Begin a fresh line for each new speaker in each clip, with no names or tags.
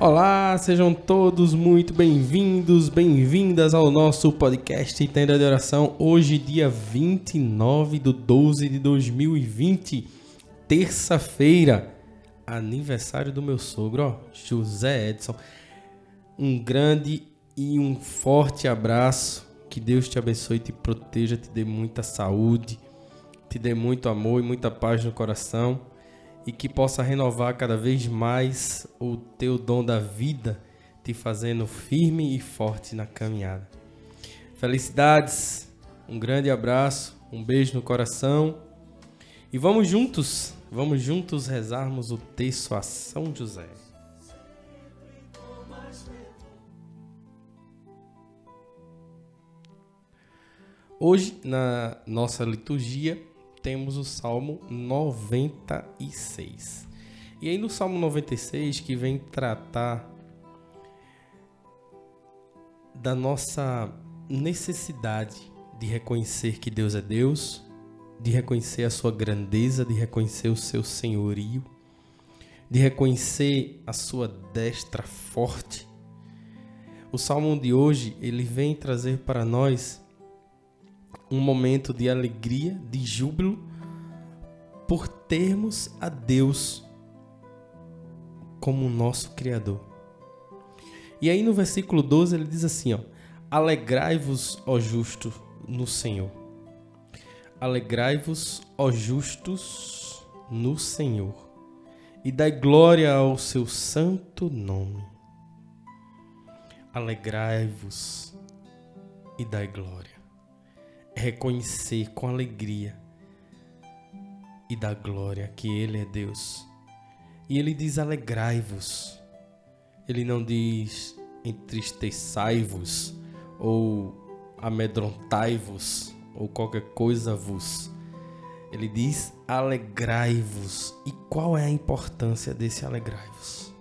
Olá, sejam todos muito bem-vindos, bem-vindas ao nosso podcast Tenda de Oração. Hoje, dia 29 de 12 de 2020, terça-feira, aniversário do meu sogro, ó, José Edson. Um grande e um forte abraço. Que Deus te abençoe, te proteja, te dê muita saúde, te dê muito amor e muita paz no coração e que possa renovar cada vez mais o teu dom da vida, te fazendo firme e forte na caminhada. Felicidades, um grande abraço, um beijo no coração e vamos juntos, vamos juntos rezarmos o texto a São José. Hoje, na nossa liturgia, temos o Salmo 96. E aí no Salmo 96 que vem tratar da nossa necessidade de reconhecer que Deus é Deus, de reconhecer a sua grandeza, de reconhecer o seu senhorio, de reconhecer a sua destra forte. O salmo de hoje, ele vem trazer para nós um momento de alegria, de júbilo, por termos a Deus como nosso Criador. E aí no versículo 12 ele diz assim: ó, Alegrai-vos, ó justos, no Senhor. Alegrai-vos, ó justos, no Senhor, e dai glória ao seu santo nome. Alegrai-vos e dai glória reconhecer com alegria e dar glória que Ele é Deus. E Ele diz: alegrai-vos. Ele não diz entristeçai-vos ou amedrontai-vos ou qualquer coisa vos. Ele diz: alegrai-vos. E qual é a importância desse alegrai-vos?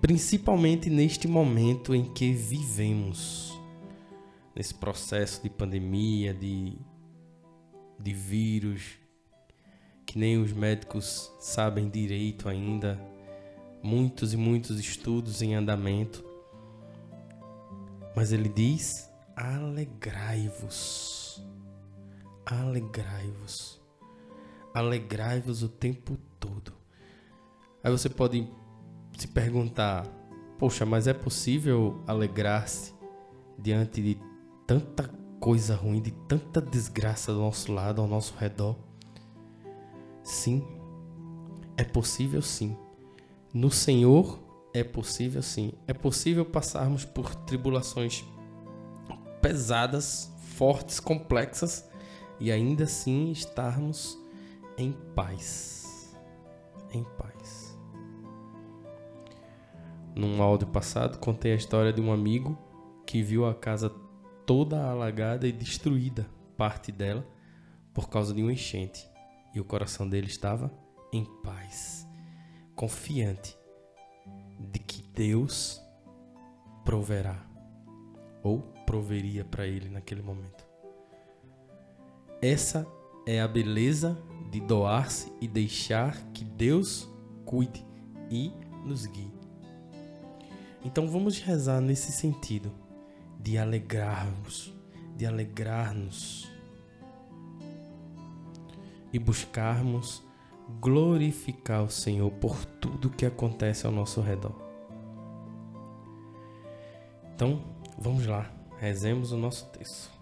Principalmente neste momento em que vivemos nesse processo de pandemia, de, de vírus, que nem os médicos sabem direito ainda, muitos e muitos estudos em andamento. Mas ele diz: alegrai-vos, alegrai-vos, alegrai-vos o tempo todo. Aí você pode se perguntar: poxa, mas é possível alegrar-se diante de tanta coisa ruim, de tanta desgraça do nosso lado, ao nosso redor. Sim, é possível sim. No Senhor é possível sim. É possível passarmos por tribulações pesadas, fortes, complexas e ainda assim estarmos em paz. Em paz. Num áudio passado, contei a história de um amigo que viu a casa toda alagada e destruída, parte dela, por causa de um enchente. E o coração dele estava em paz, confiante de que Deus proverá ou proveria para ele naquele momento. Essa é a beleza de doar-se e deixar que Deus cuide e nos guie. Então vamos rezar nesse sentido de alegrarmos, de alegrar-nos e buscarmos glorificar o Senhor por tudo que acontece ao nosso redor. Então, vamos lá, rezemos o nosso texto.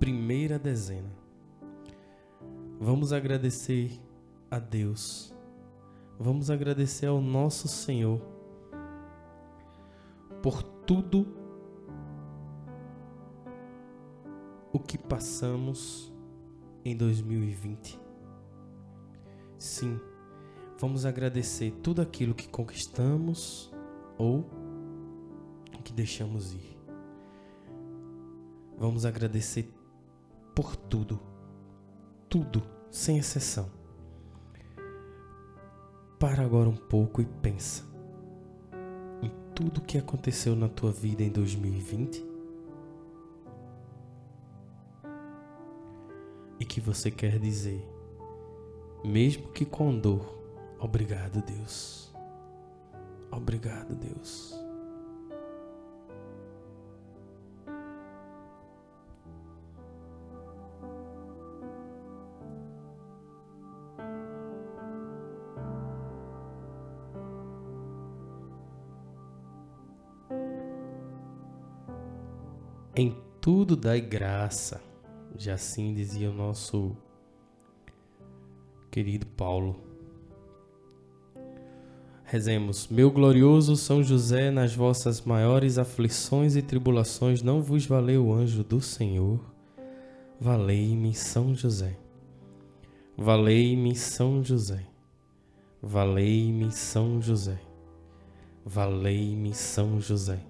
Primeira dezena. Vamos agradecer a Deus vamos agradecer ao nosso Senhor por tudo o que passamos em 2020. Sim, vamos agradecer tudo aquilo que conquistamos ou que deixamos ir. Vamos agradecer por tudo, tudo, sem exceção. Para agora um pouco e pensa em tudo o que aconteceu na tua vida em 2020 e que você quer dizer, mesmo que com dor, obrigado, Deus. Obrigado, Deus. Em tudo dai graça, já assim dizia o nosso querido Paulo. Rezemos, meu glorioso São José, nas vossas maiores aflições e tribulações, não vos valeu o anjo do Senhor? Valei-me, São José. Valei-me, São José. Valei-me, São José. Valei-me, São José.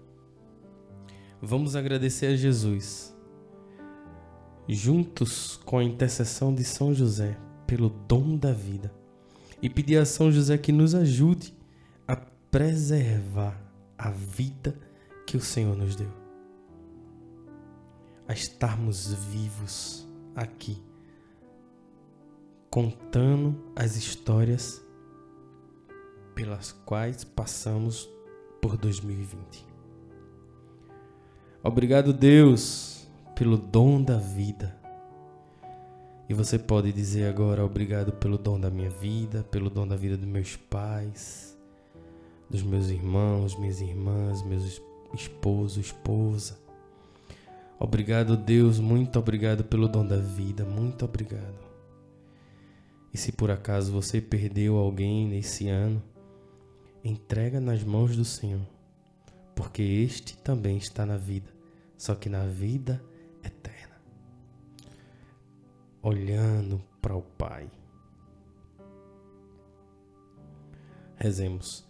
Vamos agradecer a Jesus, juntos com a intercessão de São José, pelo dom da vida, e pedir a São José que nos ajude a preservar a vida que o Senhor nos deu, a estarmos vivos aqui, contando as histórias pelas quais passamos por 2020. Obrigado, Deus, pelo dom da vida. E você pode dizer agora: obrigado pelo dom da minha vida, pelo dom da vida dos meus pais, dos meus irmãos, minhas irmãs, meus esposo, esposa. Obrigado, Deus, muito obrigado pelo dom da vida, muito obrigado. E se por acaso você perdeu alguém nesse ano, entrega nas mãos do Senhor porque este também está na vida, só que na vida eterna. Olhando para o Pai. Rezemos.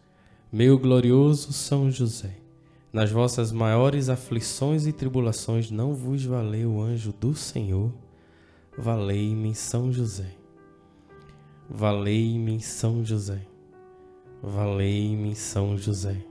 Meu glorioso São José, nas vossas maiores aflições e tribulações não vos valeu o anjo do Senhor, valei-me São José. Valei-me São José. Valei-me São José.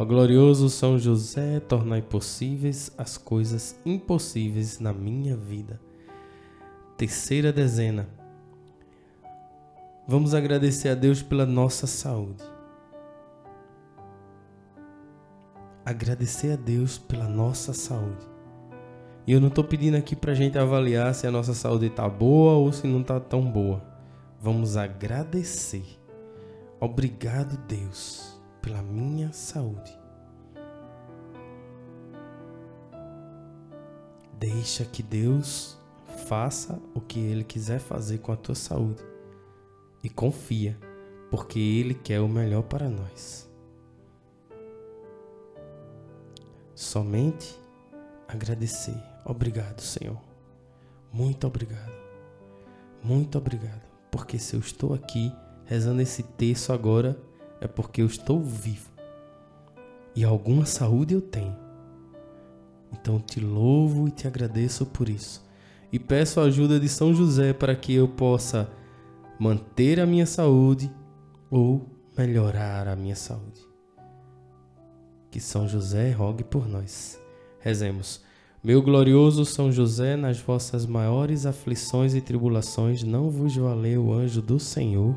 Ó glorioso São José, tornai possíveis as coisas impossíveis na minha vida. Terceira dezena. Vamos agradecer a Deus pela nossa saúde. Agradecer a Deus pela nossa saúde. E eu não estou pedindo aqui para a gente avaliar se a nossa saúde está boa ou se não está tão boa. Vamos agradecer. Obrigado, Deus pela minha saúde. Deixa que Deus faça o que Ele quiser fazer com a tua saúde e confia, porque Ele quer o melhor para nós. Somente agradecer. Obrigado, Senhor. Muito obrigado. Muito obrigado. Porque se eu estou aqui rezando esse texto agora, é porque eu estou vivo e alguma saúde eu tenho. Então te louvo e te agradeço por isso. E peço a ajuda de São José para que eu possa manter a minha saúde ou melhorar a minha saúde. Que São José rogue por nós. Rezemos. Meu glorioso São José, nas vossas maiores aflições e tribulações, não vos valeu o anjo do Senhor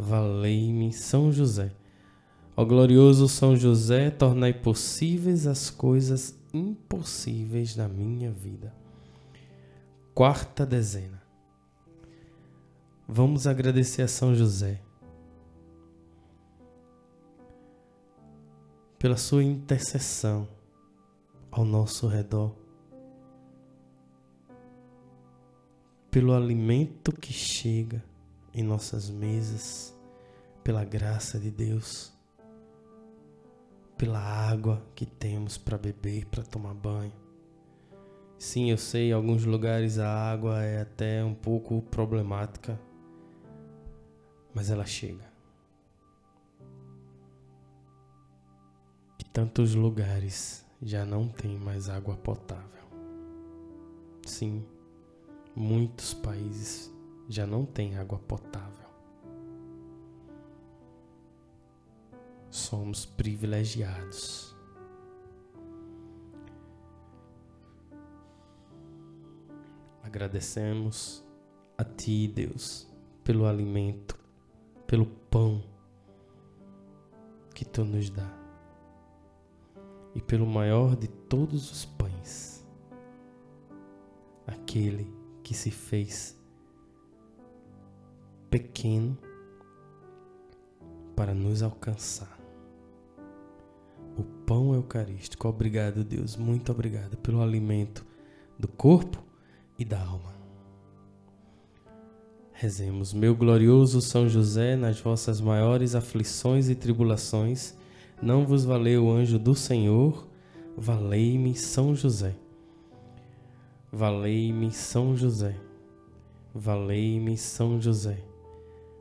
Valei-me São José. Ó glorioso São José, tornai possíveis as coisas impossíveis na minha vida. Quarta dezena. Vamos agradecer a São José pela sua intercessão ao nosso redor, pelo alimento que chega em nossas mesas, pela graça de Deus, pela água que temos para beber, para tomar banho. Sim, eu sei, em alguns lugares a água é até um pouco problemática, mas ela chega. E tantos lugares já não tem mais água potável. Sim, muitos países já não tem água potável. Somos privilegiados. Agradecemos a Ti, Deus, pelo alimento, pelo pão que Tu nos dá e pelo maior de todos os pães, aquele que se fez pequeno para nos alcançar. O pão eucarístico. Obrigado, Deus. Muito obrigado pelo alimento do corpo e da alma. Rezemos, meu glorioso São José, nas vossas maiores aflições e tribulações, não vos valeu o anjo do Senhor, valei-me São José. Valei-me São José. Valei-me São José.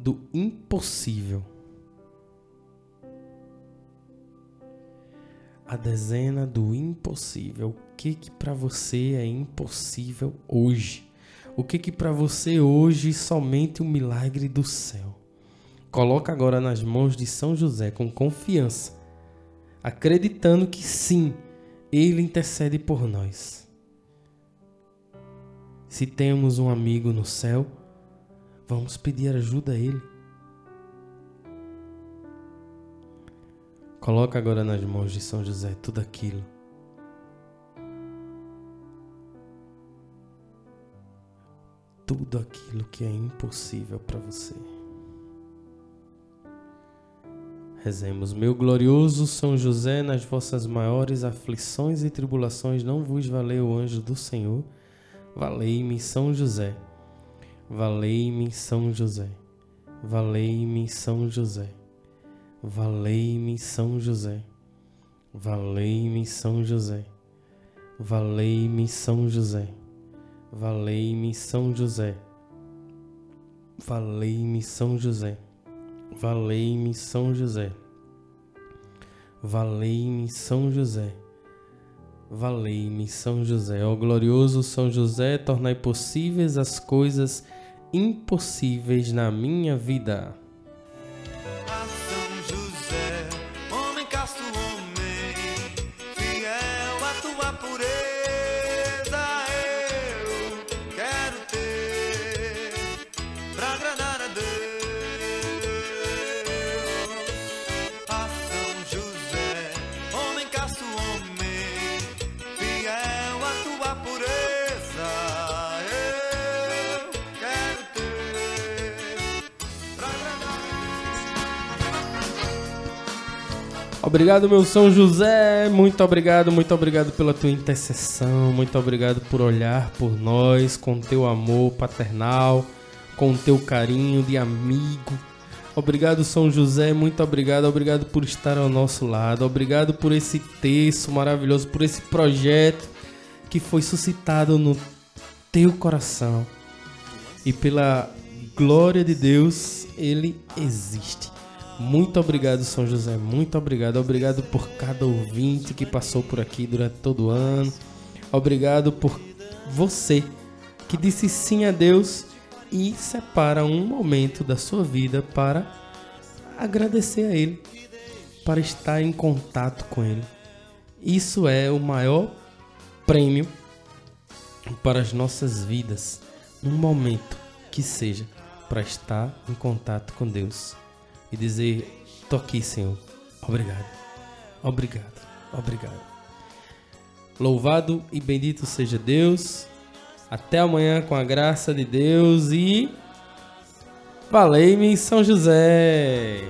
do impossível. A dezena do impossível. O que que para você é impossível hoje? O que que para você hoje somente o milagre do céu? Coloca agora nas mãos de São José com confiança, acreditando que sim, ele intercede por nós. Se temos um amigo no céu, vamos pedir ajuda a ele. Coloca agora nas mãos de São José tudo aquilo. Tudo aquilo que é impossível para você. Rezemos, meu glorioso São José, nas vossas maiores aflições e tribulações não vos valeu o anjo do Senhor. Valei-me, São José. Valei-me, São José. Valei-me, São José. Valei-me, São José. Valei-me, São José. Valei-me, São José. Valei-me, São José. Valei-me, São José. Valei-me São José. Valei-me São José. Valei-me São José. Ó glorioso São José, tornai possíveis as coisas impossíveis na minha vida. Obrigado, meu São José. Muito obrigado, muito obrigado pela tua intercessão. Muito obrigado por olhar por nós com teu amor paternal, com teu carinho de amigo. Obrigado, São José. Muito obrigado. Obrigado por estar ao nosso lado. Obrigado por esse texto maravilhoso, por esse projeto que foi suscitado no teu coração. E pela glória de Deus, ele existe. Muito obrigado, São José. Muito obrigado. Obrigado por cada ouvinte que passou por aqui durante todo o ano. Obrigado por você que disse sim a Deus e separa um momento da sua vida para agradecer a Ele, para estar em contato com Ele. Isso é o maior prêmio para as nossas vidas. Um momento que seja para estar em contato com Deus e dizer: Tô aqui, Senhor. Obrigado. Obrigado. Obrigado. Louvado e bendito seja Deus. Até amanhã com a graça de Deus e valei-me São José.